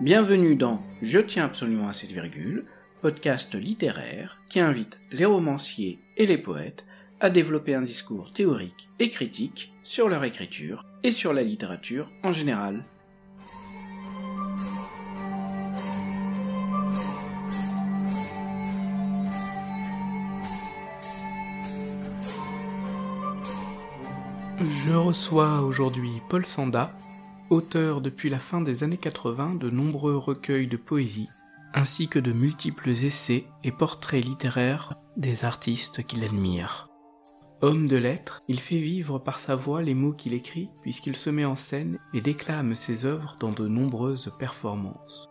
Bienvenue dans Je tiens absolument à cette virgule, podcast littéraire qui invite les romanciers et les poètes à développer un discours théorique et critique sur leur écriture et sur la littérature en général. Je reçois aujourd'hui Paul Sanda, auteur depuis la fin des années 80 de nombreux recueils de poésie, ainsi que de multiples essais et portraits littéraires des artistes qu'il admire. Homme de lettres, il fait vivre par sa voix les mots qu'il écrit puisqu'il se met en scène et déclame ses œuvres dans de nombreuses performances.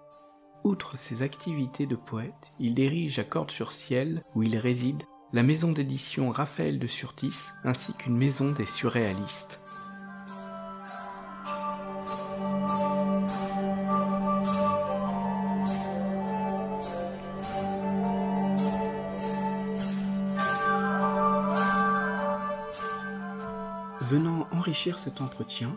Outre ses activités de poète, il dirige à Cordes-sur-Ciel, où il réside, la maison d'édition Raphaël de Surtis ainsi qu'une maison des surréalistes. Venant enrichir cet entretien,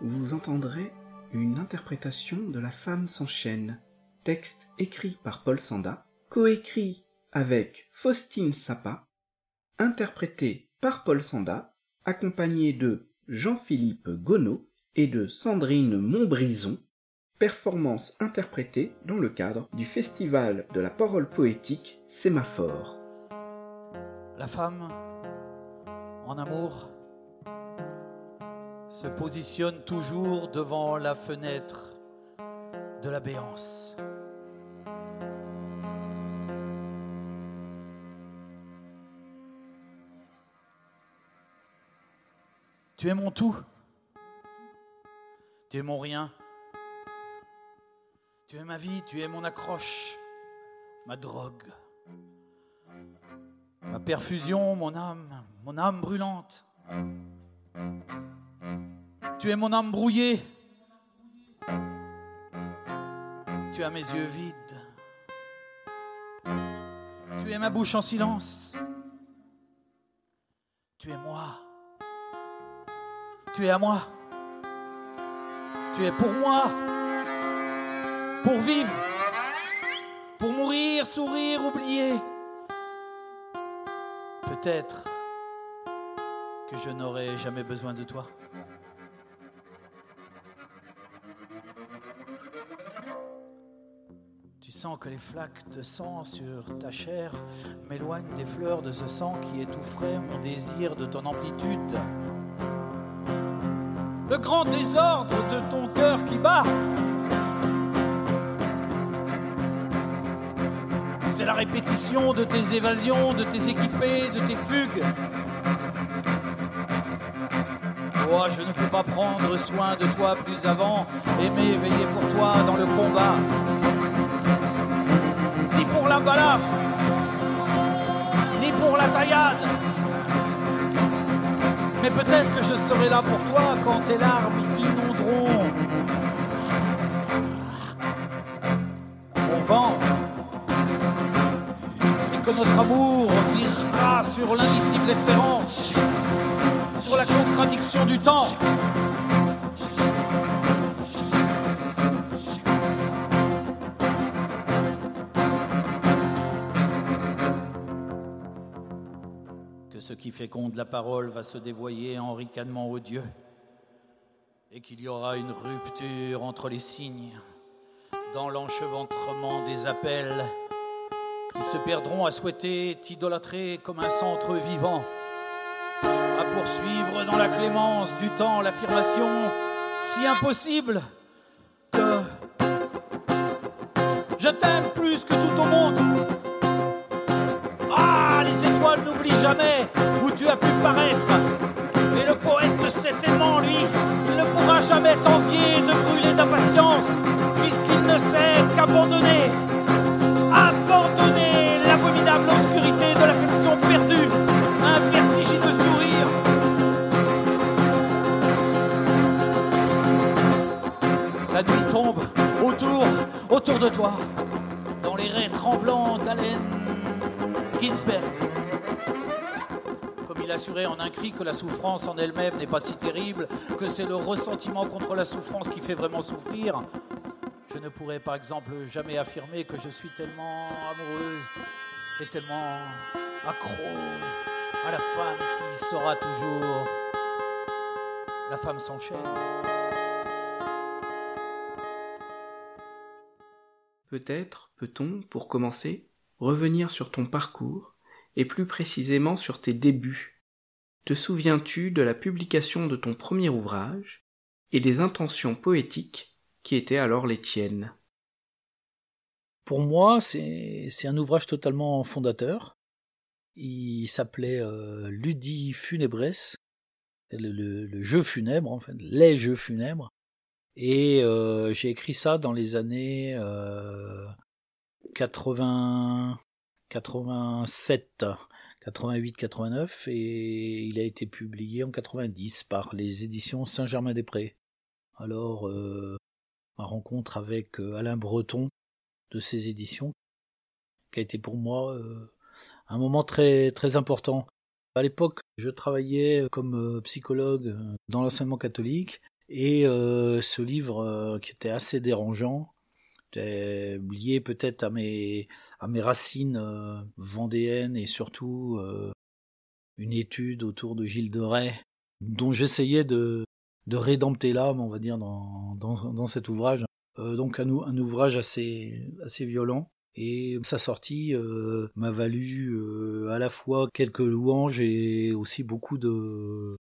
vous entendrez une interprétation de La femme s'enchaîne, texte écrit par Paul Sanda, coécrit avec Faustine Sapa, interprété par Paul Sanda, accompagné de Jean-Philippe Gonneau et de Sandrine Montbrison, performance interprétée dans le cadre du Festival de la parole poétique Sémaphore. La femme, en amour, se positionne toujours devant la fenêtre de la béance. Tu es mon tout. Tu es mon rien. Tu es ma vie, tu es mon accroche, ma drogue, ma perfusion, mon âme, mon âme brûlante. Tu es mon âme brouillée. Tu as mes yeux vides. Tu es ma bouche en silence. Tu es moi. Tu es à moi. Tu es pour moi. Pour vivre. Pour mourir, sourire, oublier. Peut-être que je n'aurai jamais besoin de toi. Que les flaques de sang sur ta chair m'éloignent des fleurs de ce sang qui étoufferait mon désir de ton amplitude. Le grand désordre de ton cœur qui bat. C'est la répétition de tes évasions, de tes équipés, de tes fugues. Oh, je ne peux pas prendre soin de toi plus avant, aimer, veiller pour toi dans le combat. Ni pour la taillade. Mais peut-être que je serai là pour toi quand tes larmes inonderont mon ventre. Et que notre amour virera sur l'indicible espérance sur la contradiction du temps. Ce qui féconde la parole va se dévoyer en ricanement odieux et qu'il y aura une rupture entre les signes dans l'enchevêtrement des appels qui se perdront à souhaiter t'idolâtrer comme un centre vivant à poursuivre dans la clémence du temps l'affirmation si impossible que je t'aime plus que tout au monde. Ah, les étoiles n'oublient jamais tu as pu paraître. Et le poète cet aimant, lui, il ne pourra jamais t'envier de brûler d'impatience, puisqu'il ne sait qu'abandonner. Abandonner l'abominable obscurité de l'affection perdue. Un vertigineux sourire. La nuit tombe autour, autour de toi, dans les raies tremblants d'Allen Ginsberg. Assurait en un cri que la souffrance en elle-même n'est pas si terrible, que c'est le ressentiment contre la souffrance qui fait vraiment souffrir, Je ne pourrais par exemple jamais affirmer que je suis tellement amoureux et tellement accro à la femme qui sera toujours la femme s'enchaîne. Peut-être peut-on, pour commencer, revenir sur ton parcours et plus précisément sur tes débuts. Te souviens-tu de la publication de ton premier ouvrage et des intentions poétiques qui étaient alors les tiennes? Pour moi, c'est un ouvrage totalement fondateur. Il s'appelait euh, Ludi Funebres, le, jeu funèbre, en fait, les jeux funèbres. Et euh, j'ai écrit ça dans les années euh, 80, 87, 88, 89 et il a été publié en 90 par les éditions Saint-Germain-des-Prés. Alors, euh, ma rencontre avec euh, Alain Breton de ces éditions, qui a été pour moi euh, un moment très très important. À l'époque, je travaillais comme psychologue dans l'enseignement catholique et ce livre qui était assez dérangeant lié peut-être à mes, à mes racines euh, vendéennes et surtout euh, une étude autour de Gilles de Rais, dont j'essayais de, de rédempter l'âme, on va dire, dans, dans, dans cet ouvrage. Euh, donc un, un, ouvrage assez, assez violent. Et sa sortie m'a valu à la fois quelques louanges et aussi beaucoup de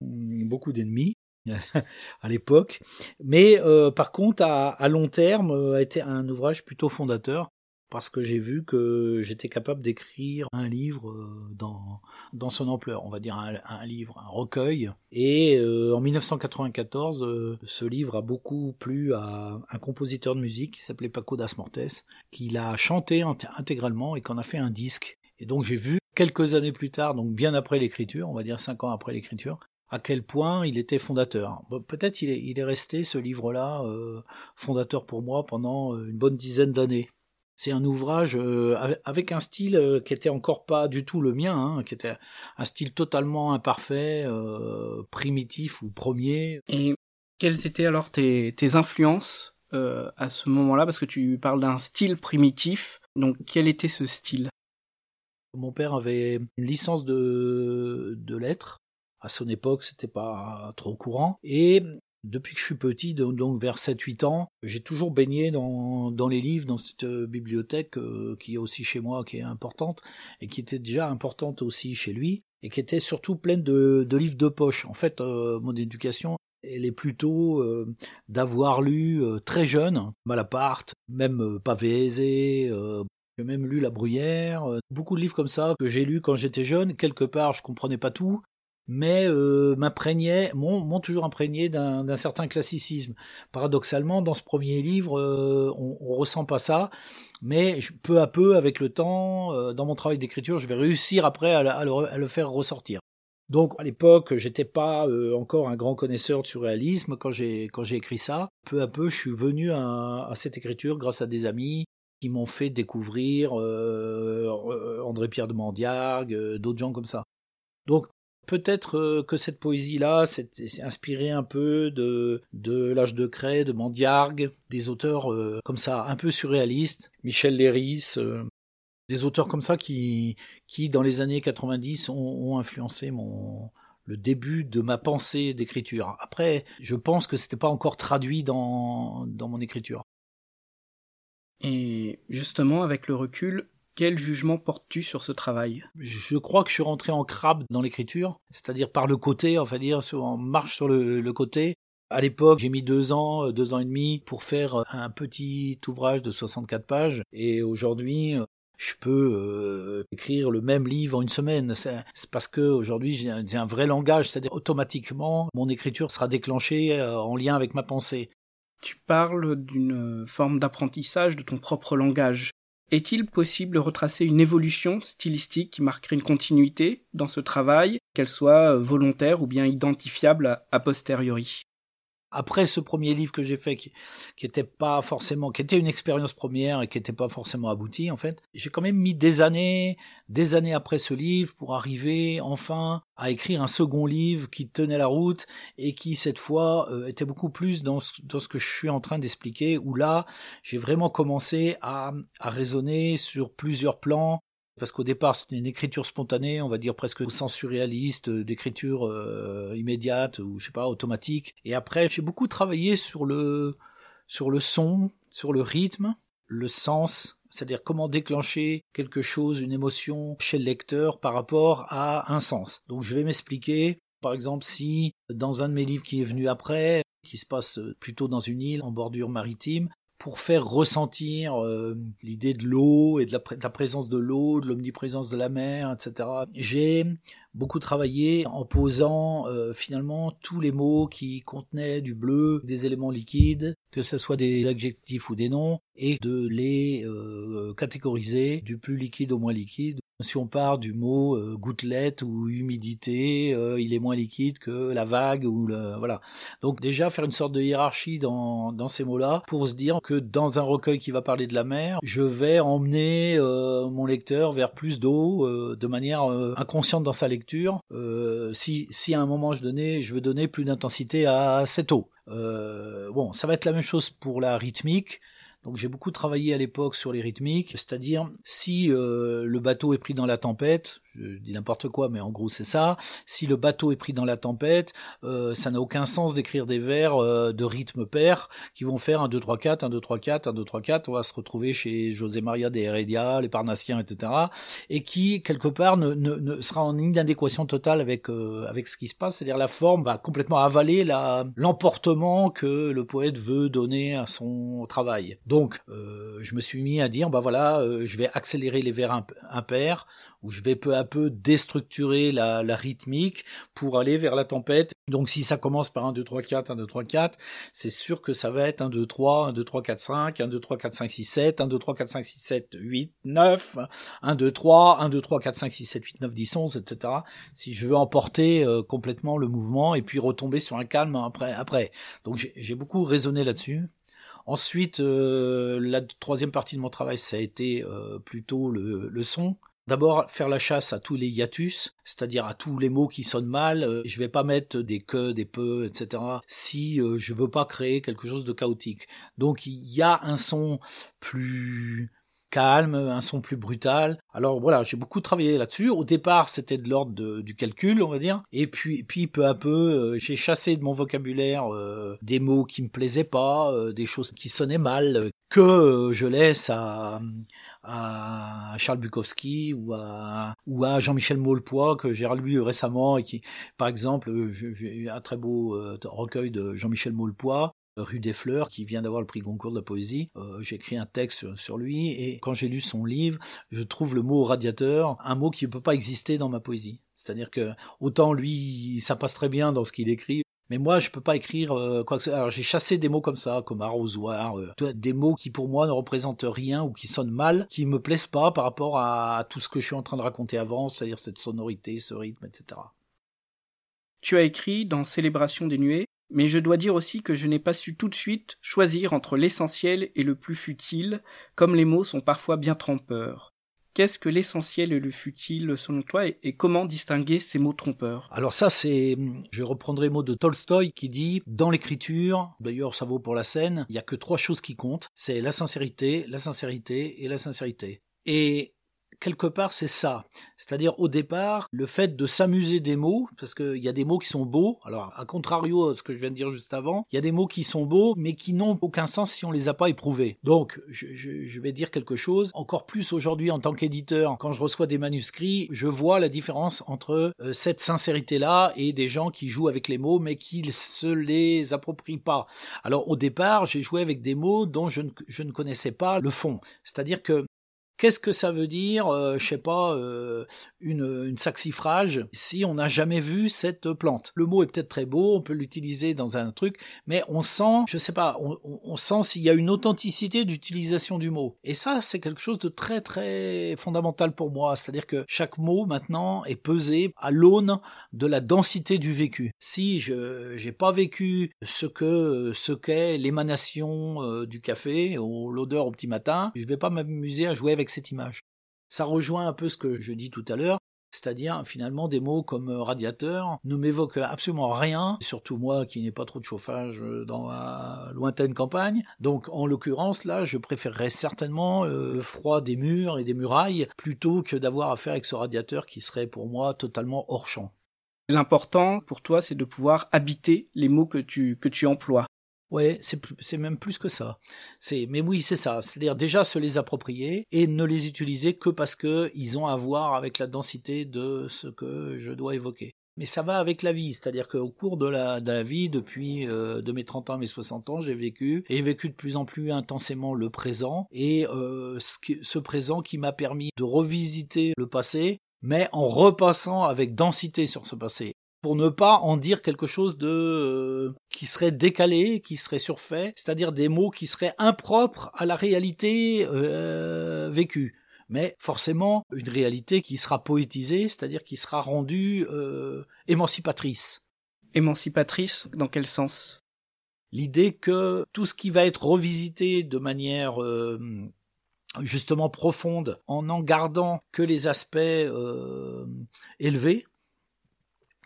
beaucoup d'ennemis. à l'époque. Mais euh, par contre, à, long terme, euh, a été un ouvrage plutôt fondateur parce que j'ai vu que j'étais capable d'écrire un livre euh, dans, dans son ampleur, on va dire un, livre, un recueil. Et en 1994, ce livre a beaucoup plu à un compositeur de musique qui s'appelait Paco Das Mortes, qui l'a chanté intégralement et qu'on a fait un disque. Et donc j'ai vu quelques années plus tard, donc bien après l'écriture, on va dire cinq ans après l'écriture, à quel point il était fondateur. Peut-être il est, il est resté ce livre-là euh, fondateur pour moi pendant euh, une bonne dizaine d'années. C'est un ouvrage euh, avec un style qui était encore pas du tout le mien, hein, qui était un style totalement imparfait, primitif ou premier. Et quelles étaient alors tes, tes influences à ce moment-là? Parce que tu parles d'un style primitif. Donc quel était ce style? Mon père avait une licence de, de lettres à son époque, c'était pas trop courant. Et depuis que je suis petit, donc vers 7-8 ans, j'ai toujours baigné dans, dans les livres, dans cette euh, bibliothèque euh, qui est aussi chez moi, qui est importante, et qui était déjà importante aussi chez lui, et qui était surtout pleine de, livres de poche. En fait, euh, mon éducation, elle est plutôt d'avoir lu très jeune Malaparte, même Pavé j'ai même lu La Bruyère, beaucoup de livres comme ça que j'ai lus quand j'étais jeune. Quelque part, je comprenais pas tout, mais euh, m'imprégnait, m'ont toujours imprégné d'un certain classicisme. Paradoxalement, dans ce premier livre, euh, on, on, ressent pas ça, mais peu à peu, avec le temps, euh, dans mon travail d'écriture, je vais réussir après à, le, faire ressortir. Donc à l'époque, j'étais pas encore un grand connaisseur de surréalisme quand j'ai quand j'ai écrit ça. Peu à peu, je suis venu à, cette écriture grâce à des amis qui m'ont fait découvrir André Pierre de Mandiargue, d'autres gens comme ça. Donc Peut-être euh, que cette poésie-là s'est inspirée un peu de, de L'âge de craie, de Mandiargue, des auteurs euh, comme ça, un peu surréalistes, Michel Léris, euh, des auteurs comme ça qui, qui dans les années 90 ont, ont influencé mon, le début de ma pensée d'écriture. Après, je pense que c'était pas encore traduit dans, dans mon écriture. Et justement, avec le recul, quel jugement portes-tu sur ce travail? Je crois que je suis rentré en crabe dans l'écriture, c'est-à-dire par le côté, enfin dire, en marche sur le, côté. À l'époque, j'ai mis deux ans, euh, deux ans et demi pour faire euh, un petit ouvrage de 64 pages, et aujourd'hui, euh, je peux écrire le même livre en une semaine. C'est parce que aujourd'hui j'ai un, vrai langage, c'est-à-dire automatiquement mon écriture sera déclenchée en lien avec ma pensée. Tu parles d'une forme d'apprentissage de ton propre langage. Est-il possible de retracer une évolution stylistique qui marquerait une continuité dans ce travail, qu'elle soit volontaire ou bien identifiable a posteriori? Après ce premier livre que j'ai fait, qui, qui était pas forcément, qui était une expérience première et qui était pas forcément abouti en fait, j'ai quand même mis des années, des années après ce livre pour arriver enfin à écrire un second livre qui tenait la route et qui cette fois euh, était beaucoup plus dans ce, dans ce que je suis en train d'expliquer, où là j'ai vraiment commencé à, à raisonner sur plusieurs plans parce qu'au départ c'était une écriture spontanée, on va dire presque au sens surréaliste, euh, d'écriture euh, immédiate ou je sais pas automatique. Et après j'ai beaucoup travaillé sur le sur le son, sur le rythme, le sens, c'est-à-dire comment déclencher quelque chose, une émotion chez le lecteur par rapport à un sens. Donc je vais m'expliquer. Par exemple, si dans un de mes livres qui est venu après, qui se passe plutôt dans une île en bordure maritime, pour faire ressentir euh, l'idée de l'eau et de la, présence de l'eau, de l'omniprésence de la mer, etc. J'ai beaucoup travaillé en posant euh, finalement tous les mots qui contenaient du bleu, des éléments liquides, que ce soit des adjectifs ou des noms, et de les euh, catégoriser du plus liquide au moins liquide. Si on part du mot euh, gouttelette ou humidité, euh, il est moins liquide que la vague ou le voilà. Donc déjà faire une sorte de hiérarchie dans, ces mots-là pour se dire que dans un recueil qui va parler de la mer, je vais emmener euh, mon lecteur vers plus d'eau de manière inconsciente dans sa lecture. si si à un moment je donnais, je veux donner plus d'intensité à cette eau. bon, ça va être la même chose pour la rythmique. Donc j'ai beaucoup travaillé à l'époque sur les rythmiques, c'est-à-dire si euh, le bateau est pris dans la tempête, je dis n'importe quoi, mais en gros c'est ça. Si le bateau est pris dans la tempête, euh, ça n'a aucun sens d'écrire des vers euh, de rythme pair qui vont faire un 2 3 4, un 2 3 4, un 2 3 4. On va se retrouver chez José Maria de Heredia, les Parnassiens, etc. Et qui quelque part ne, ne, ne sera en inadéquation totale avec euh, avec ce qui se passe, c'est-à-dire la forme va complètement avaler la l'emportement que le poète veut donner à son travail. Donc euh, je me suis mis à dire bah voilà, euh, je vais accélérer les vers impairs où je vais peu à peu déstructurer la, la, rythmique pour aller vers la tempête. Donc si ça commence par 1, 2, 3, 4, 1, 2, 3, 4, c'est sûr que ça va être 1, 2, 3, 1, 2, 3, 4, 5, 1, 2, 3, 4, 5, 6, 7, 1, 2, 3, 4, 5, 6, 7, 8, 9, 1, 2, 3, 1, 2, 3, 4, 5, 6, 7, 8, 9, 10, 11, etc. Si je veux emporter euh, complètement le mouvement et puis retomber sur un calme après. après. Donc j'ai beaucoup raisonné là-dessus. Ensuite, euh, la troisième partie de mon travail, ça a été euh, plutôt le, le son. D'abord, faire la chasse à tous les hiatus, c'est-à-dire à tous les mots qui sonnent mal. Euh, je vais pas mettre des que, des peu, etc. si euh, je veux pas créer quelque chose de chaotique. Donc, il y a un son plus calme, un son plus brutal. Alors voilà, j'ai beaucoup travaillé là-dessus. Au départ, c'était de l'ordre du calcul, on va dire. Et puis, puis peu à peu, euh, j'ai chassé de mon vocabulaire des mots qui me plaisaient pas, des choses qui sonnaient mal, que je laisse à, à Charles Bukowski ou à, Jean-Michel Maulepoix que j'ai relu récemment et qui, par exemple, j'ai un très beau euh, recueil de Jean-Michel Maulepoix rue des Fleurs, qui vient d'avoir le prix Goncourt de la poésie. Euh, j'ai écrit un texte sur lui et quand j'ai lu son livre, je trouve le mot radiateur un mot qui ne peut pas exister dans ma poésie. C'est-à-dire que autant lui, ça passe très bien dans ce qu'il écrit, mais moi, je peux pas écrire euh, quoi que ce soit. Alors, j'ai chassé des mots comme ça, comme arrosoir, euh, des mots qui pour moi ne représentent rien ou qui sonnent mal, qui me plaisent pas par rapport à tout ce que je suis en train de raconter avant, c'est-à-dire cette sonorité, ce rythme, etc. Tu as écrit dans Célébration des nuées, mais je dois dire aussi que je n'ai pas su tout de suite choisir entre l'essentiel et le plus futile, comme les mots sont parfois bien trompeurs. Qu'est-ce que l'essentiel et le futile selon toi et, comment distinguer ces mots trompeurs? Alors ça c'est, je reprendrai le mot de Tolstoï qui dit dans l'écriture, d'ailleurs ça vaut pour la scène, il n'y a que trois choses qui comptent, c'est la sincérité, la sincérité et la sincérité. Et quelque part, c'est ça. C'est-à-dire, au départ, le fait de s'amuser des mots, parce qu'il y a des mots qui sont beaux, alors, à contrario de ce que je viens de dire juste avant, il y a des mots qui sont beaux, mais qui n'ont aucun sens si on les a pas éprouvés. Donc, je, vais dire quelque chose, encore plus aujourd'hui en tant qu'éditeur, quand je reçois des manuscrits, je vois la différence entre euh, cette sincérité-là et des gens qui jouent avec les mots, mais qui se les approprient pas. Alors, au départ, j'ai joué avec des mots dont je ne, je ne connaissais pas le fond. C'est-à-dire que Qu'est-ce que ça veut dire, euh, je sais pas, euh, une, saxifrage si on n'a jamais vu cette plante? Le mot est peut-être très beau, on peut l'utiliser dans un truc, mais on sent, je sais pas, on, sent s'il y a une authenticité d'utilisation du mot. Et ça, c'est quelque chose de très très fondamental pour moi. C'est-à-dire que chaque mot maintenant est pesé à l'aune de la densité du vécu. Si je j'ai pas vécu ce que ce qu'est l'émanation euh, du café ou l'odeur au petit matin, je vais pas m'amuser à jouer avec cette image. Ça rejoint un peu ce que je dis tout à l'heure, c'est-à-dire finalement des mots comme euh, radiateur ne m'évoquent absolument rien, surtout moi qui n'ai pas trop de chauffage euh, dans la lointaine campagne. Donc en l'occurrence là, je préférerais certainement euh, le froid des murs et des murailles plutôt que d'avoir affaire avec ce radiateur qui serait pour moi totalement hors champ. L'important pour toi, c'est de pouvoir habiter les mots que tu, que tu emploies. Ouais, c'est même plus que ça. Mais oui, c'est ça. C'est-à-dire déjà se les approprier et ne les utiliser que parce que ils ont à voir avec la densité de ce que je dois évoquer. Mais ça va avec la vie, c'est-à-dire qu'au cours de la, vie, depuis euh, de mes 30 ans mes 60 ans, j'ai vécu et vécu de plus en plus intensément le présent et euh, ce présent qui m'a permis de revisiter le passé, mais en repassant avec densité sur ce passé pour ne pas en dire quelque chose de euh, qui serait décalé, qui serait surfait, c'est-à-dire des mots qui seraient impropres à la réalité euh, vécue. Mais forcément, une réalité qui sera poétisée, c'est-à-dire qui sera rendue euh, émancipatrice. Émancipatrice, dans quel sens? L'idée que tout ce qui va être revisité de manière justement profonde, en en gardant que les aspects élevés,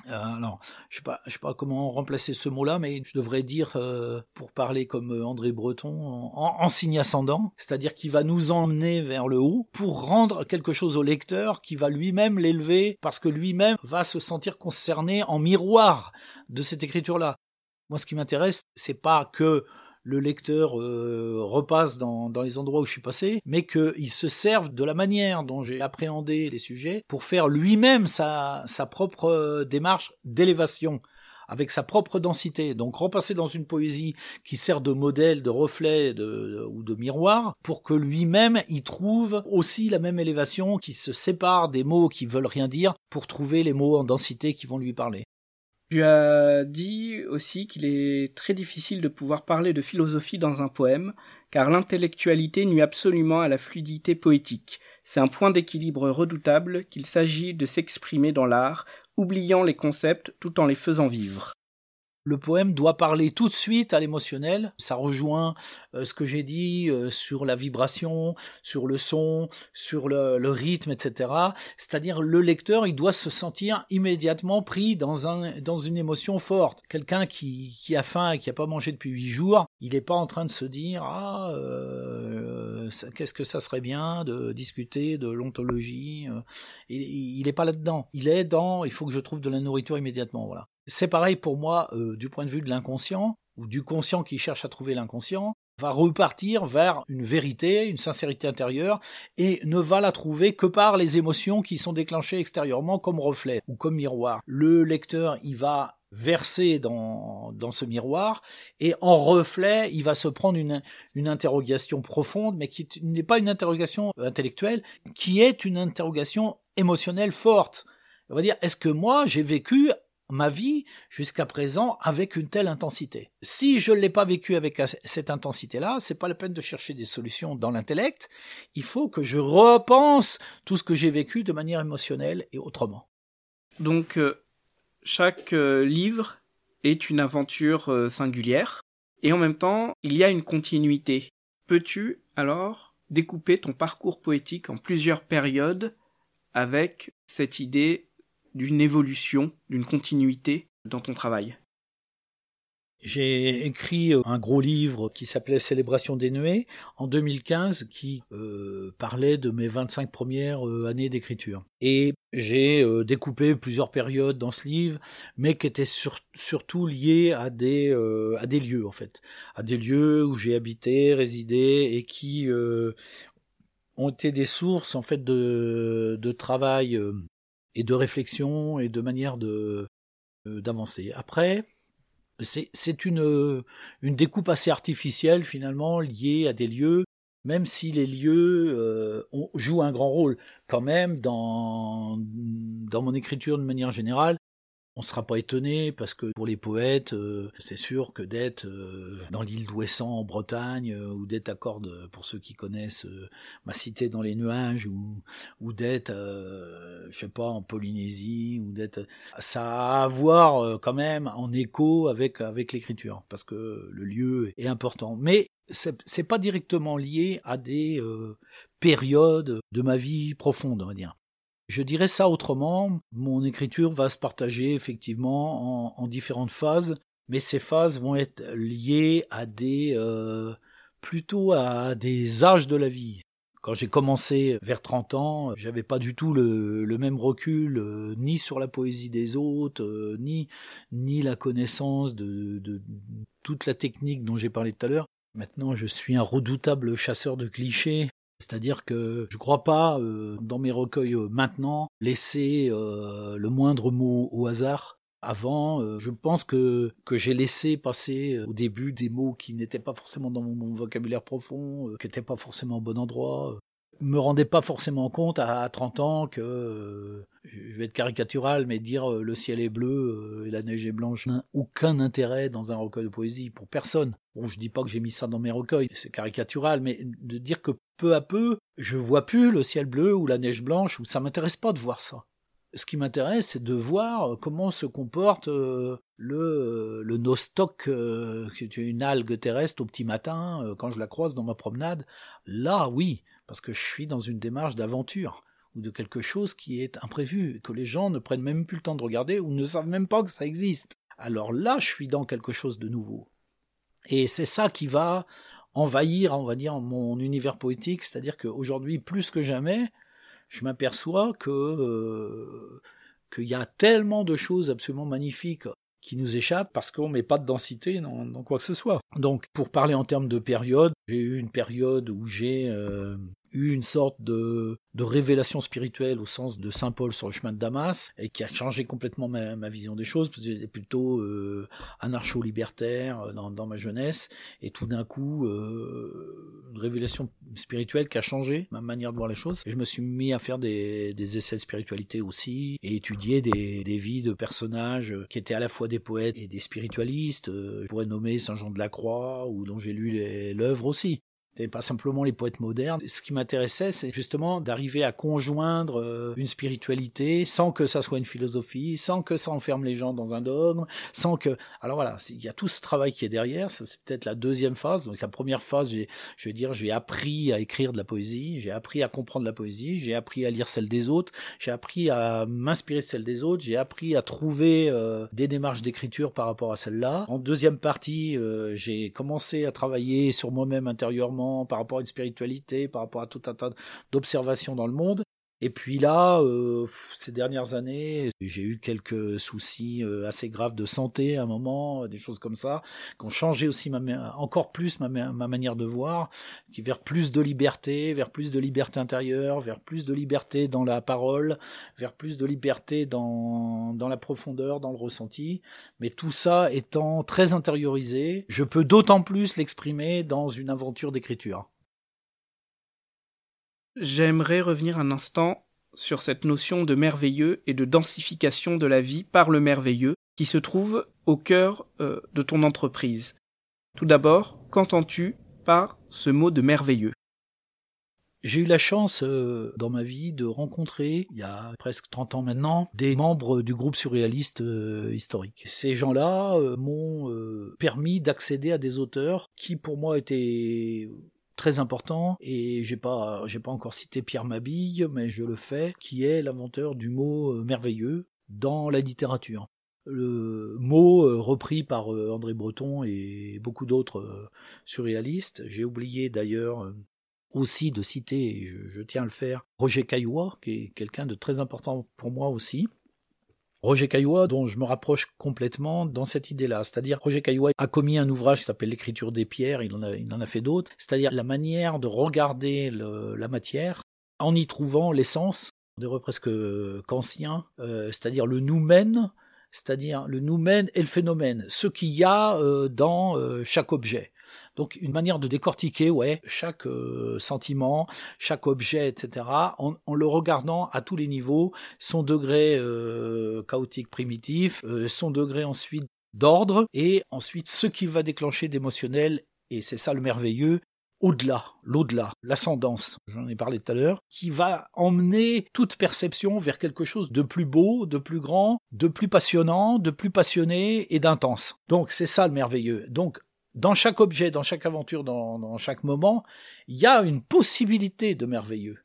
alors, je sais pas, sais pas comment remplacer ce mot-là, mais je devrais dire, euh, pour parler comme euh, André Breton, en, signe ascendant, c'est-à-dire qu'il va nous emmener vers le haut pour rendre quelque chose au lecteur qui va lui-même l'élever, parce que lui-même va se sentir concerné en miroir de cette écriture-là. Moi, ce qui m'intéresse, c'est pas que le lecteur euh, repasse dans, les endroits où je suis passé, mais qu'il se serve de la manière dont j'ai appréhendé les sujets pour faire lui-même sa, propre euh, démarche d'élévation avec sa propre densité. Donc repasser dans une poésie qui sert de modèle, de reflet ou de miroir, pour que lui-même y trouve aussi la même élévation, qui se sépare des mots qui veulent rien dire, pour trouver les mots en densité qui vont lui parler. Tu as dit aussi qu'il est très difficile de pouvoir parler de philosophie dans un poème, car l'intellectualité nuit absolument à la fluidité poétique. C'est un point d'équilibre redoutable qu'il s'agit de s'exprimer dans l'art, oubliant les concepts tout en les faisant vivre le poème doit parler tout de suite à l'émotionnel. Ça rejoint euh, ce que j'ai dit euh, sur la vibration, sur le son, sur le, rythme, etc. C'est-à-dire le lecteur, il doit se sentir immédiatement pris dans un dans une émotion forte. Quelqu'un qui, qui a faim et qui a pas mangé depuis huit jours, il n'est pas en train de se dire ah euh, qu'est-ce que ça serait bien de discuter de l'ontologie. il n'est pas là-dedans. Il est dans il faut que je trouve de la nourriture immédiatement. Voilà. C'est pareil pour moi euh, du point de vue de l'inconscient, ou du conscient qui cherche à trouver l'inconscient, va repartir vers une vérité, une sincérité intérieure, et ne va la trouver que par les émotions qui sont déclenchées extérieurement comme reflet ou comme miroir. Le lecteur, il va verser dans, dans ce miroir, et en reflet, il va se prendre une, une interrogation profonde, mais qui n'est pas une interrogation intellectuelle, qui est une interrogation émotionnelle forte. On va dire, est-ce que moi, j'ai vécu ma vie jusqu'à présent avec une telle intensité. Si je ne l'ai pas vécu avec cette intensité-là, c'est pas la peine de chercher des solutions dans l'intellect. Il faut que je repense tout ce que j'ai vécu de manière émotionnelle et autrement. Donc, euh, chaque euh, livre est une aventure euh, singulière et en même temps, il y a une continuité. Peux-tu alors découper ton parcours poétique en plusieurs périodes avec cette idée d'une évolution, d'une continuité dans ton travail j'ai écrit euh, un gros livre qui s'appelait Célébration des nuées en 2015 qui euh, parlait de mes 25 premières euh, années d'écriture. Et j'ai découpé plusieurs périodes dans ce livre, mais qui étaient surtout liées à des, à des lieux en fait, à des lieux où j'ai habité, résidé et qui ont été des sources en fait de, de travail et de réflexion et de manière euh, d'avancer. Après, c'est une, une découpe assez artificielle finalement liée à des lieux même si les lieux euh, jouent un grand rôle quand même dans, dans mon écriture de manière générale, on ne sera pas étonné parce que pour les poètes, euh, c'est sûr que d'être euh, dans l'île d'Ouessant en Bretagne euh, ou d'être à Corde, pour ceux qui connaissent ma cité dans les nuages ou, ou d'être, je sais pas, en Polynésie ou d'être, ça a à voir quand même en écho avec avec l'écriture parce que le lieu est important. Mais c'est pas directement lié à des périodes de ma vie profonde, on va dire. Je dirais ça autrement, mon écriture va se partager effectivement en, différentes phases, mais ces phases vont être liées à des euh, plutôt à des âges de la vie. Quand j'ai commencé vers 30 ans, j'avais pas du tout le, même recul, euh, ni sur la poésie des autres, euh, ni, ni la connaissance de, de toute la technique dont j'ai parlé tout à l'heure. Maintenant, je suis un redoutable chasseur de clichés c'est-à-dire que je ne crois pas, euh, dans mes recueils euh, maintenant, laisser euh, le moindre mot au hasard. Avant, je pense que, que j'ai laissé passer au début des mots qui n'étaient pas forcément dans mon, vocabulaire profond, qui n'étaient pas forcément au bon endroit me rendais pas forcément compte à 30 ans que euh, je vais être caricatural, mais dire euh, le ciel est bleu euh, et la neige est blanche n'a aucun intérêt dans un recueil de poésie pour personne. Bon, je dis pas que j'ai mis ça dans mes recueils, c'est caricatural, mais de dire que peu à peu, je vois plus le ciel bleu ou la neige blanche, ou ça m'intéresse pas de voir ça. Ce qui m'intéresse, c'est de voir comment se comporte le, le nostoc, qui est une algue terrestre au petit matin, quand je la croise dans ma promenade. Là, oui, parce que je suis dans une démarche d'aventure ou de quelque chose qui est imprévu, que les gens ne prennent même plus le temps de regarder ou ne savent même pas que ça existe. Alors là, je suis dans quelque chose de nouveau. Et c'est ça qui va envahir, on va dire, mon univers poétique, c'est-à-dire qu'aujourd'hui, plus que jamais, je m'aperçois que euh, qu'il y a tellement de choses absolument magnifiques qui nous échappent parce qu'on met pas de densité dans, quoi que ce soit. Donc, pour parler en termes de période, j'ai eu une période où j'ai euh, eu une sorte de, révélation spirituelle au sens de Saint Paul sur le chemin de Damas et qui a changé complètement ma, ma vision des choses j'étais plutôt euh, anarcho-libertaire euh, dans, ma jeunesse et tout d'un coup euh, une révélation spirituelle qui a changé ma manière de voir les choses. Et je me suis mis à faire des, des essais de spiritualité aussi et étudier des, des, vies de personnages qui étaient à la fois des poètes et des spiritualistes. Je pourrais nommer Saint Jean de la Croix ou dont j'ai lu l'œuvre aussi pas simplement les poètes modernes. Ce qui m'intéressait, c'est justement d'arriver à conjoindre euh, une spiritualité sans que ça soit une philosophie, sans que ça enferme les gens dans un dogme, sans que... Alors voilà, il y a tout ce travail qui est derrière, ça c'est peut-être la deuxième phase. Donc la première phase, je veux dire, j'ai appris à écrire de la poésie, j'ai appris à comprendre la poésie, j'ai appris à lire celle des autres, j'ai appris à m'inspirer de celle des autres, j'ai appris à trouver euh, des démarches d'écriture par rapport à celle-là. En deuxième partie, euh, j'ai commencé à travailler sur moi-même intérieurement par rapport à une spiritualité, par rapport à tout un tas d'observations dans le monde. Et puis là, euh, ces dernières années, j'ai eu quelques soucis euh, assez graves de santé à un moment, des choses comme ça, qui ont changé aussi ma, encore plus ma, ma manière de voir, qui vers plus de liberté, vers plus de liberté intérieure, vers plus de liberté dans la parole, vers plus de liberté dans, dans la profondeur, dans le ressenti. Mais tout ça étant très intériorisé, je peux d'autant plus l'exprimer dans une aventure d'écriture. J'aimerais revenir un instant sur cette notion de merveilleux et de densification de la vie par le merveilleux qui se trouve au cœur euh, de ton entreprise. Tout d'abord, qu'entends-tu par ce mot de merveilleux? J'ai eu la chance euh, dans ma vie de rencontrer, il y a presque 30 ans maintenant, des membres du groupe surréaliste euh, historique. Ces gens-là m'ont permis d'accéder à des auteurs qui pour moi étaient très important et j'ai pas j'ai pas encore cité Pierre Mabille mais je le fais qui est l'inventeur du mot euh, merveilleux dans la littérature. Le mot euh, repris par euh, André Breton et beaucoup d'autres surréalistes. J'ai oublié d'ailleurs aussi de citer, je, je, tiens à le faire, Roger Caillois, qui est quelqu'un de très important pour moi aussi, Roger Caillois, dont je me rapproche complètement dans cette idée-là. C'est-à-dire, Roger Caillois a commis un ouvrage qui s'appelle L'écriture des pierres, il en a, fait d'autres. C'est-à-dire la manière de regarder la matière en y trouvant l'essence, on dirait presque kantien, euh, c'est-à-dire le nous-mène, c'est-à-dire le nous-mène et le phénomène, ce qu'il y a euh, dans euh, chaque objet. Donc une manière de décortiquer, ouais, chaque euh, sentiment, chaque objet, etc., en, le regardant à tous les niveaux, son degré euh, chaotique primitif, euh, son degré ensuite d'ordre, et ensuite ce qui va déclencher d'émotionnel, et c'est ça le merveilleux, au-delà, l'au-delà, l'ascendance, j'en ai parlé tout à l'heure, qui va emmener toute perception vers quelque chose de plus beau, de plus grand, de plus passionnant, de plus passionné et d'intense. Donc c'est ça le merveilleux. Donc dans chaque objet, dans chaque aventure, dans, chaque moment, il y a une possibilité de merveilleux.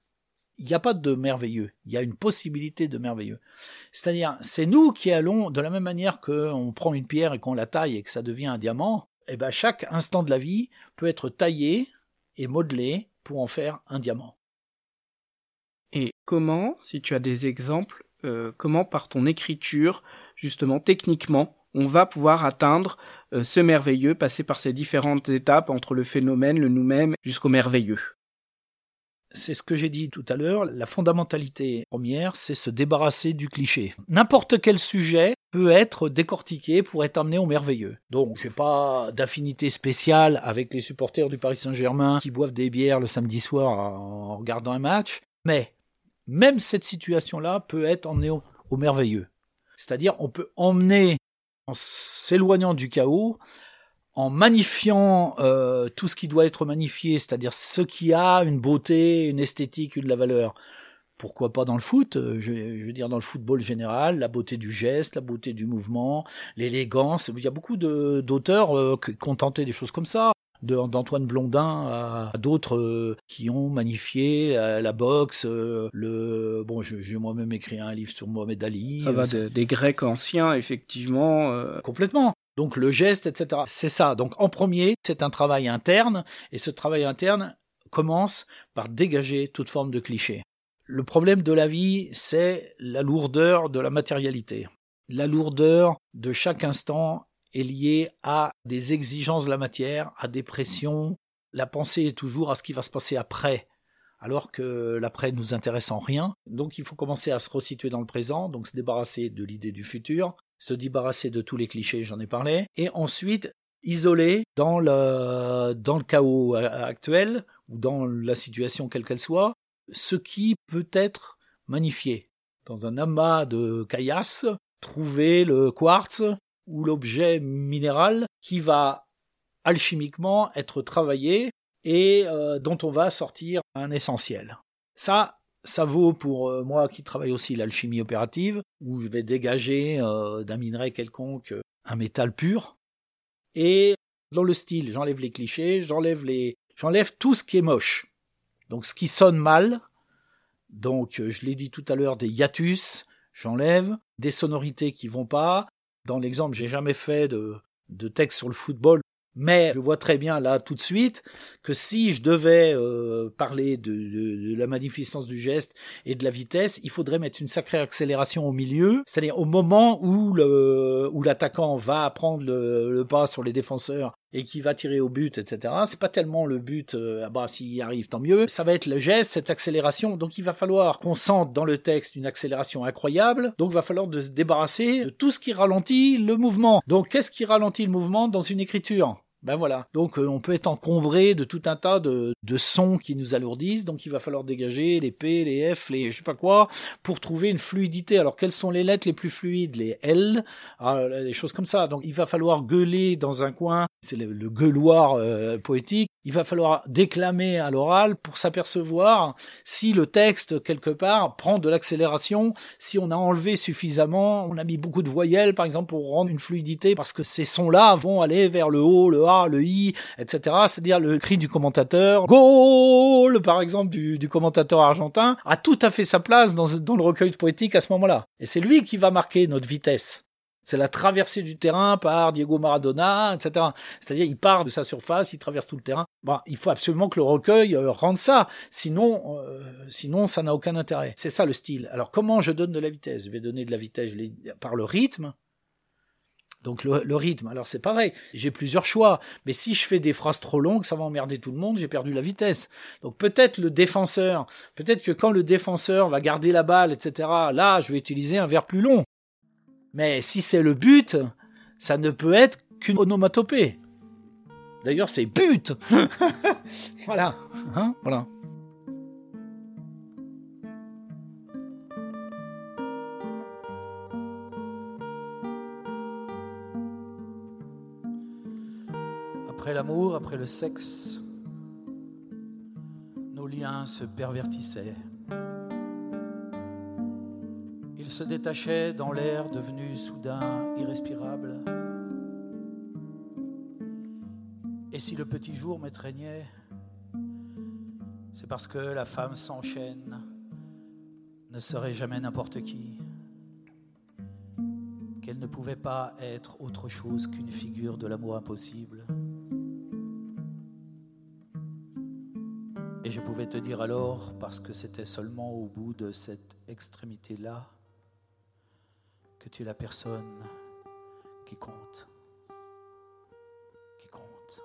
Il n'y a pas de merveilleux, il y a une possibilité de merveilleux. C'est-à-dire, c'est nous qui allons, de la même manière qu'on prend une pierre et qu'on la taille et que ça devient un diamant, eh ben chaque instant de la vie peut être taillé et modelé pour en faire un diamant. Et comment, si tu as des exemples, euh, comment par ton écriture, justement techniquement, on va pouvoir atteindre euh, ce merveilleux, passer par ces différentes étapes entre le phénomène, le nous-mêmes, jusqu'au merveilleux. C'est ce que j'ai dit tout à l'heure, la fondamentalité première, c'est se débarrasser du cliché. N'importe quel sujet peut être décortiqué pour être amené au merveilleux. Donc, j'ai pas d'affinité spéciale avec les supporters du Paris Saint-Germain qui boivent des bières le samedi soir en regardant un match, mais même cette situation-là peut être emmenée au, au merveilleux. C'est-à-dire, on peut emmener en s'éloignant du chaos, en magnifiant euh, tout ce qui doit être magnifié, c'est-à-dire ce qui a une beauté, une esthétique, une la valeur. Pourquoi pas dans le foot euh, je, veux dire dans le football général, la beauté du geste, la beauté du mouvement, l'élégance. Il y a beaucoup d'auteurs euh, tenté des choses comme ça d'Antoine Blondin à, d'autres euh, qui ont magnifié la, boxe. Euh, le bon, j'ai moi-même écrit un livre sur Mohamed Ali. Ça va des Grecs anciens, effectivement. Euh. Complètement. Donc le geste, etc. C'est ça. Donc en premier, c'est un travail interne, et ce travail interne commence par dégager toute forme de cliché. Le problème de la vie, c'est la lourdeur de la matérialité. La lourdeur de chaque instant est lié à des exigences de la matière, à des pressions. La pensée est toujours à ce qui va se passer après, alors que l'après nous intéresse en rien. Donc il faut commencer à se resituer dans le présent, donc se débarrasser de l'idée du futur, se débarrasser de tous les clichés, j'en ai parlé, et ensuite isoler dans le, dans le chaos actuel, ou dans la situation quelle qu'elle soit, ce qui peut être magnifié. Dans un amas de caillasse, trouver le quartz, ou l'objet minéral qui va alchimiquement être travaillé et euh, dont on va sortir un essentiel. Ça, ça vaut pour euh, moi qui travaille aussi l'alchimie opérative, où je vais dégager euh, d'un minerai quelconque un métal pur. Et dans le style, j'enlève les clichés, j'enlève les, j'enlève tout ce qui est moche. Donc ce qui sonne mal. Donc je l'ai dit tout à l'heure, des hiatus, j'enlève des sonorités qui vont pas, dans l'exemple, j'ai jamais fait de, texte sur le football, mais je vois très bien là tout de suite que si je devais euh, parler de, la magnificence du geste et de la vitesse, il faudrait mettre une sacrée accélération au milieu, c'est-à-dire au moment où l'attaquant va prendre le, pas sur les défenseurs et qui va tirer au but, etc. C'est pas tellement le but, euh, ah bah s'il y arrive tant mieux. Ça va être le geste, cette accélération. Donc il va falloir qu'on sente dans le texte une accélération incroyable. Donc il va falloir de se débarrasser de tout ce qui ralentit le mouvement. Donc qu'est-ce qui ralentit le mouvement dans une écriture? Ben voilà. Donc euh, on peut être encombré de tout un tas de, de, sons qui nous alourdissent. Donc il va falloir dégager les P, les F, les je sais pas quoi pour trouver une fluidité. Alors quelles sont les lettres les plus fluides? Les L, ah, les choses comme ça. Donc il va falloir gueuler dans un coin. C'est le, gueuloir euh, poétique. Il va falloir déclamer à l'oral pour s'apercevoir si le texte quelque part prend de l'accélération, si on a enlevé suffisamment, on a mis beaucoup de voyelles par exemple pour rendre une fluidité parce que ces sons-là vont aller vers le haut, le A, le I, etc. C'est-à-dire le cri du commentateur, goal par exemple du, commentateur argentin a tout à fait sa place dans, le recueil poétique à ce moment-là. Et c'est lui qui va marquer notre vitesse. C'est la traversée du terrain par Diego Maradona, etc. C'est-à-dire, il part de sa surface, il traverse tout le terrain. Bon, il faut absolument que le recueil euh, rende ça, sinon, euh, sinon ça n'a aucun intérêt. C'est ça le style. Alors, comment je donne de la vitesse? Je vais donner de la vitesse par le rythme. Donc le, rythme, alors c'est pareil, j'ai plusieurs choix, mais si je fais des phrases trop longues, ça va emmerder tout le monde, j'ai perdu la vitesse. Donc peut-être le défenseur, peut-être que quand le défenseur va garder la balle, etc., là, je vais utiliser un verre plus long. Mais si c'est le but, ça ne peut être qu'une onomatopée. D'ailleurs, c'est but Voilà. Hein? Voilà. Après l'amour, après le sexe, nos liens se pervertissaient. Ils se détachaient dans l'air devenu soudain irrespirable. Et si le petit jour m'étreignait, c'est parce que la femme s'enchaîne, ne serait jamais n'importe qui, qu'elle ne pouvait pas être autre chose qu'une figure de l'amour impossible. Et je pouvais te dire alors, parce que c'était seulement au bout de cette extrémité-là, que tu es la personne qui compte. Qui compte.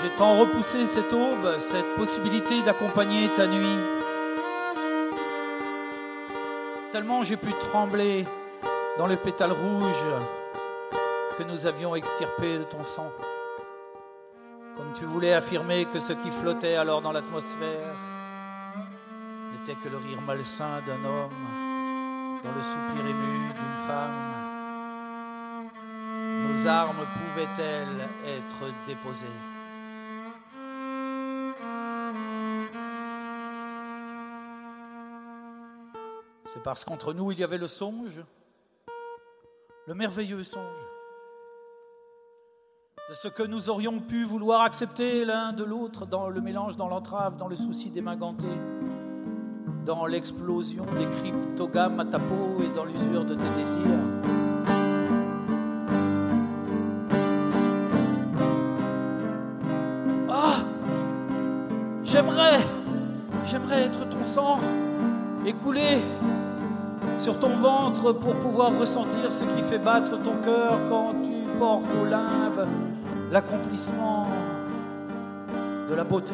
J'ai tant repoussé cette aube, cette possibilité d'accompagner ta nuit. Tellement j'ai pu trembler dans le pétale rouge que nous avions extirpé de ton sang. Comme tu voulais affirmer que ce qui flottait alors dans l'atmosphère n'était que le rire malsain d'un homme dans le soupir ému d'une femme. Nos armes pouvaient-elles être déposées? C'est parce qu'entre nous il y avait le songe, le merveilleux songe, de ce que nous aurions pu vouloir accepter l'un de l'autre dans le mélange, dans l'entrave, dans le souci gantées, dans l'explosion des cryptogames à ta peau et dans l'usure de tes désirs. Ah J'aimerais, j'aimerais être ton sang, écoulé sur ton ventre pour pouvoir ressentir ce qui fait battre ton cœur quand tu portes au limbe l'accomplissement de la beauté.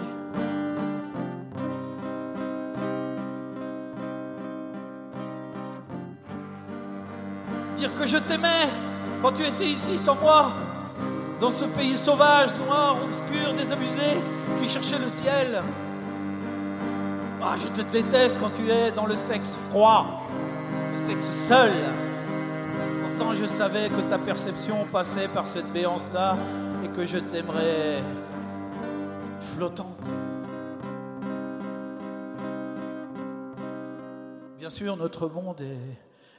Dire que je t'aimais quand tu étais ici sans moi, dans ce pays sauvage, noir, obscur, désabusé, qui cherchait le ciel. Ah, je te déteste quand tu es dans le sexe froid, seul. Pourtant, je savais que ta perception passait par cette béance-là et que je t'aimerais flottante. Bien sûr, notre monde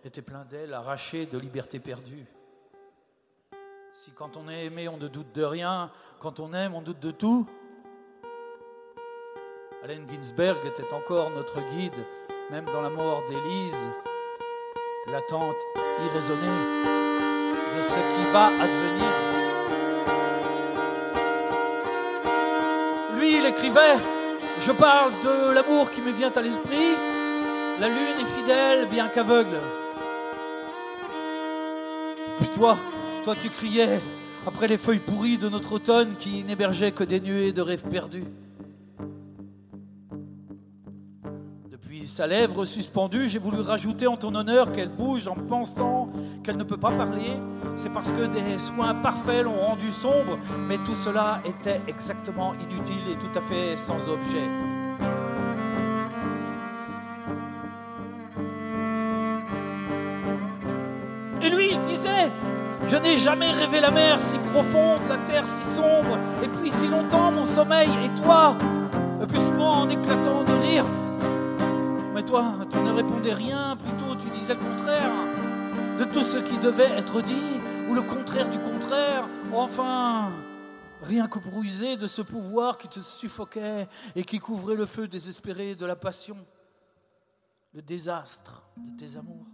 était plein d'ailes arrachées de liberté perdue. Si quand on est aimé, on ne doute de rien, quand on aime, on doute de tout. Allen Ginsberg était encore notre guide, même dans la mort d'Élise, l'attente irraisonnée de ce qui va advenir. Lui, il écrivait Je parle de l'amour qui me vient à l'esprit. La lune est fidèle, bien qu'aveugle. Puis toi, toi, tu criais après les feuilles pourries de notre automne qui n'hébergeaient que des nuées de rêves perdus. Sa lèvre suspendue, j'ai voulu rajouter en ton honneur qu'elle bouge en pensant qu'elle ne peut pas parler. C'est parce que des soins parfaits l'ont rendue sombre, mais tout cela était exactement inutile et tout à fait sans objet. Et lui, il disait Je n'ai jamais rêvé la mer si profonde, la terre si sombre, et puis si longtemps mon sommeil, et toi, plus souvent en éclatant de rire. Mais toi, tu ne répondais rien, plutôt tu disais le contraire de tout ce qui devait être dit, ou le contraire du contraire. Enfin, rien que pour user de ce pouvoir qui te suffoquait et qui couvrait le feu désespéré de la passion, le désastre de tes amours.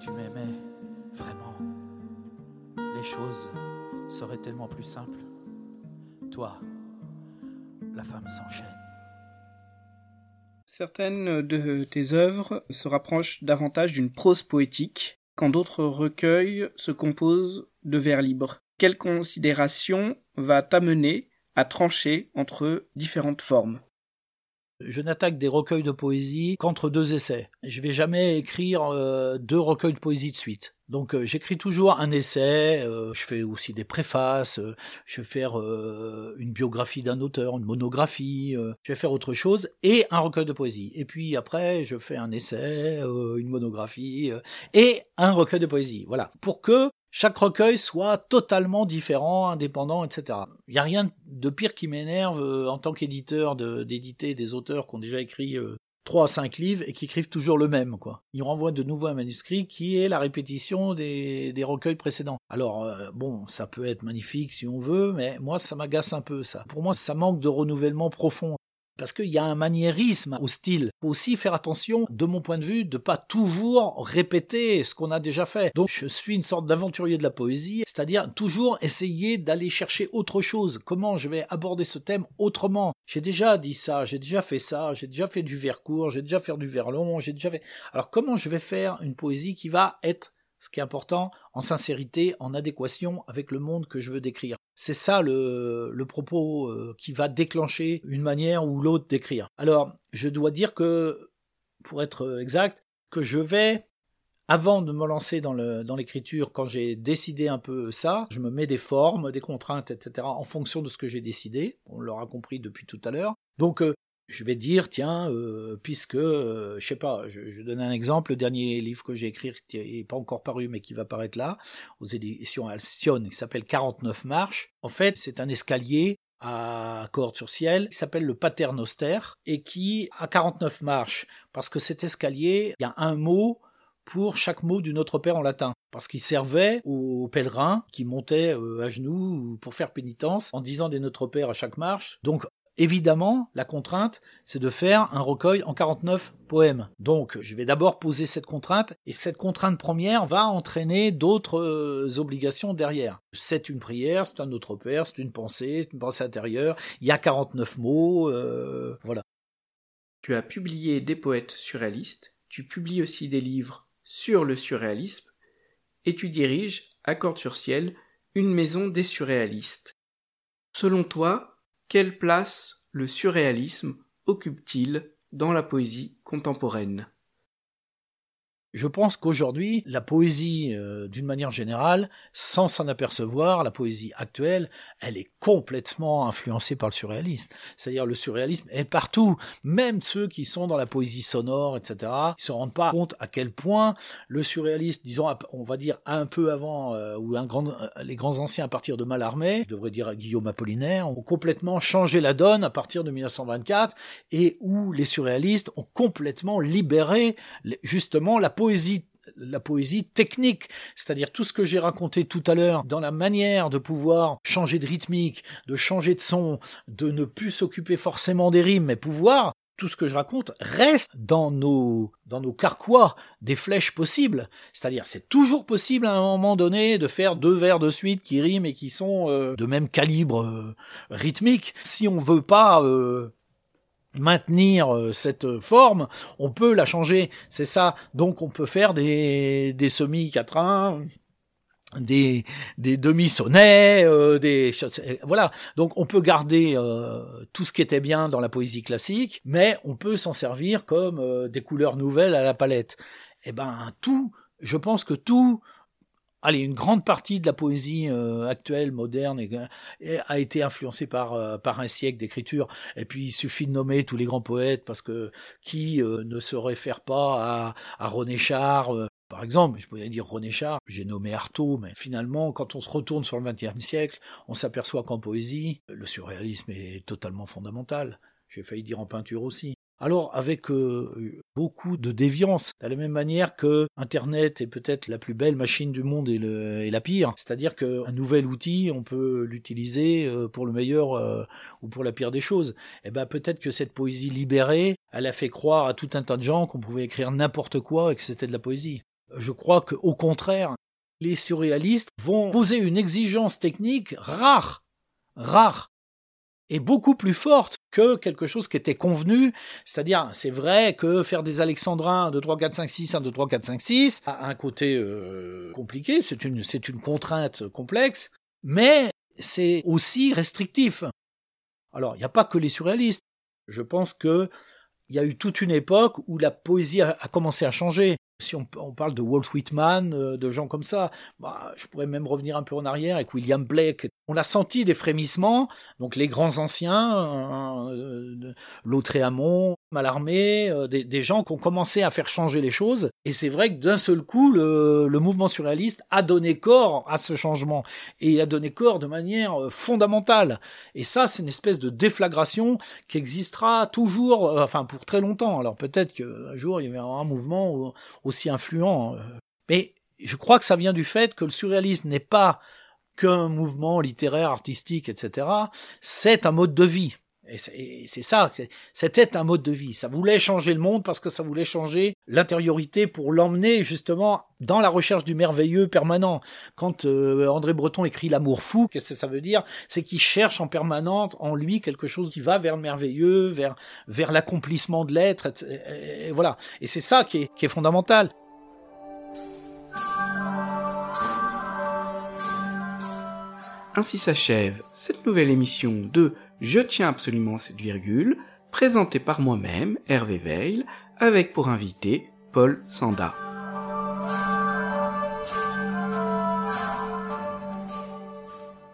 Tu m'aimais vraiment, les choses serait tellement plus simple. Toi, la femme s'enchaîne. Certaines de tes œuvres se rapprochent davantage d'une prose poétique, quand d'autres recueils se composent de vers libres. Quelle considération va t'amener à trancher entre différentes formes? Je n'attaque des recueils de poésie qu'entre deux essais. Je vais jamais écrire euh, deux recueils de poésie de suite. Donc euh, j'écris toujours un essai, euh, je fais aussi des préfaces, je vais faire une biographie d'un auteur, une monographie, je vais faire autre chose et un recueil de poésie. Et puis après je fais un essai, une monographie et un recueil de poésie. Voilà, pour que chaque recueil soit totalement différent, indépendant, etc. Il n'y a rien de pire qui m'énerve euh, en tant qu'éditeur d'éditer des auteurs qui ont déjà écrit euh, trois à cinq livres et qui écrivent toujours le même, quoi. Ils renvoient de nouveau un manuscrit qui est la répétition des, des recueils précédents. Alors, euh, bon, ça peut être magnifique si on veut, mais moi, ça m'agace un peu, ça. Pour moi, ça manque de renouvellement profond parce qu'il y a un maniérisme au style. Faut aussi faire attention, de mon point de vue, de pas toujours répéter ce qu'on a déjà fait. Donc je suis une sorte d'aventurier de la poésie, c'est-à-dire toujours essayer d'aller chercher autre chose. Comment je vais aborder ce thème autrement? J'ai déjà dit ça, j'ai déjà fait ça, j'ai déjà fait du vers court, j'ai déjà fait du vers long, j'ai déjà fait. Alors comment je vais faire une poésie qui va être ce qui est important, en sincérité, en adéquation avec le monde que je veux décrire. C'est ça le, propos euh, qui va déclencher une manière ou l'autre d'écrire. Alors, je dois dire que, pour être exact, que je vais, avant de me lancer dans l'écriture, quand j'ai décidé un peu ça, je me mets des formes, des contraintes, etc., en fonction de ce que j'ai décidé. On l'aura compris depuis tout à l'heure. Donc, euh, je vais dire, tiens, euh, puisque, euh, je sais pas, je, donne un exemple, le dernier livre que j'ai écrit, qui n'est pas encore paru, mais qui va paraître là, aux éditions Alcyon, qui s'appelle 49 marches. En fait, c'est un escalier à corde sur ciel, qui s'appelle le Paternoster, et qui a 49 marches, parce que cet escalier, il y a un mot pour chaque mot du Notre Père en latin, parce qu'il servait aux pèlerins qui montaient euh, à genoux pour faire pénitence en disant des Notre Père à chaque marche. Donc Évidemment, la contrainte, c'est de faire un recueil en 49 poèmes. Donc, je vais d'abord poser cette contrainte, et cette contrainte première va entraîner d'autres euh, obligations derrière. C'est une prière, c'est un autre père, c'est une pensée, c'est une pensée intérieure, il y a 49 mots, euh, voilà. Tu as publié des poètes surréalistes, tu publies aussi des livres sur le surréalisme, et tu diriges, à Corde sur Ciel, une maison des surréalistes. Selon toi, quelle place le surréalisme occupe-t-il dans la poésie contemporaine? Je pense qu'aujourd'hui, la poésie, euh, d'une manière générale, sans s'en apercevoir, la poésie actuelle, elle est complètement influencée par le surréalisme. C'est-à-dire le surréalisme est partout. Même ceux qui sont dans la poésie sonore, etc., ils se rendent pas compte à quel point le surréaliste, disons, on va dire un peu avant, euh, ou un grand, euh, les grands anciens à partir de Mallarmé, je devrais dire Guillaume Apollinaire, ont complètement changé la donne à partir de 1924, et où les surréalistes ont complètement libéré justement la poésie la poésie technique, c'est-à-dire tout ce que j'ai raconté tout à l'heure dans la manière de pouvoir changer de rythmique, de changer de son, de ne plus s'occuper forcément des rimes, mais pouvoir tout ce que je raconte reste dans nos dans nos carquois des flèches possibles. C'est-à-dire, c'est toujours possible à un moment donné de faire deux vers de suite qui riment et qui sont euh, de même calibre euh, rythmique. Si on veut pas euh, maintenir euh, cette forme, on peut la changer, c'est ça. Donc on peut faire des, des semi-quatrains, des, des demi-sonnets, euh, des voilà. Donc on peut garder euh, tout ce qui était bien dans la poésie classique, mais on peut s'en servir comme des couleurs nouvelles à la palette. Et eh ben tout, je pense que tout allez, une grande partie de la poésie euh, actuelle, moderne, a été influencée par, euh, par un siècle d'écriture. Et puis il suffit de nommer tous les grands poètes, parce que qui euh, ne se réfère pas à, à René Char par exemple, je pourrais dire René Char, j'ai nommé Artaud, mais finalement, quand on se retourne sur le XXe siècle, on s'aperçoit qu'en poésie, le surréalisme est totalement fondamental. J'ai failli dire en peinture aussi alors avec euh, beaucoup de déviance, de la même manière que Internet est peut-être la plus belle machine du monde et, la pire, c'est-à-dire qu'un nouvel outil, on peut l'utiliser euh, pour le meilleur euh, ou pour la pire des choses. Et eh ben peut-être que cette poésie libérée, elle a fait croire à tout un tas de gens qu'on pouvait écrire n'importe quoi et que c'était de la poésie. Je crois qu'au contraire, les surréalistes vont poser une exigence technique rare, rare, et beaucoup plus forte que quelque chose qui était convenu. C'est-à-dire, c'est vrai que faire des alexandrins de 3, 4, 5, 6, 1, 2, 3, 4, 5, 6 a un côté euh, compliqué, c'est une, contrainte complexe, mais c'est aussi restrictif. Alors, il n'y a pas que les surréalistes. Je pense que il y a eu toute une époque où la poésie a, commencé à changer. Si on, parle de Walt Whitman, euh, de gens comme ça, bah, je pourrais même revenir un peu en arrière avec William Blake, on a senti des frémissements, donc les grands anciens, euh, Lautréamont, Mallarmé, euh, des, gens qui ont commencé à faire changer les choses. Et c'est vrai que d'un seul coup, le, mouvement surréaliste a donné corps à ce changement. Et il a donné corps de manière euh, fondamentale. Et ça, c'est une espèce de déflagration qui existera toujours, euh, enfin pour très longtemps. Alors peut-être qu'un jour, il y aura un mouvement aussi influent. Mais je crois que ça vient du fait que le surréalisme n'est pas qu'un mouvement littéraire, artistique, etc. C'est un mode de vie. Et c'est ça, c'était un mode de vie. Ça voulait changer le monde parce que ça voulait changer l'intériorité pour l'emmener justement dans la recherche du merveilleux permanent. Quand euh, André Breton écrit L'amour fou, qu'est-ce que ça veut dire? C'est qu'il cherche en permanence en lui quelque chose qui va vers le merveilleux, vers, vers l'accomplissement de l'être, et, voilà. Et c'est ça qui est, qui est fondamental. Ainsi s'achève cette nouvelle émission de Je tiens absolument cette virgule, présentée par moi-même, Hervé Veil, avec pour invité Paul Sanda.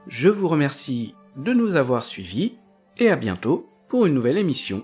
Je vous remercie de nous avoir suivis et à bientôt pour une nouvelle émission.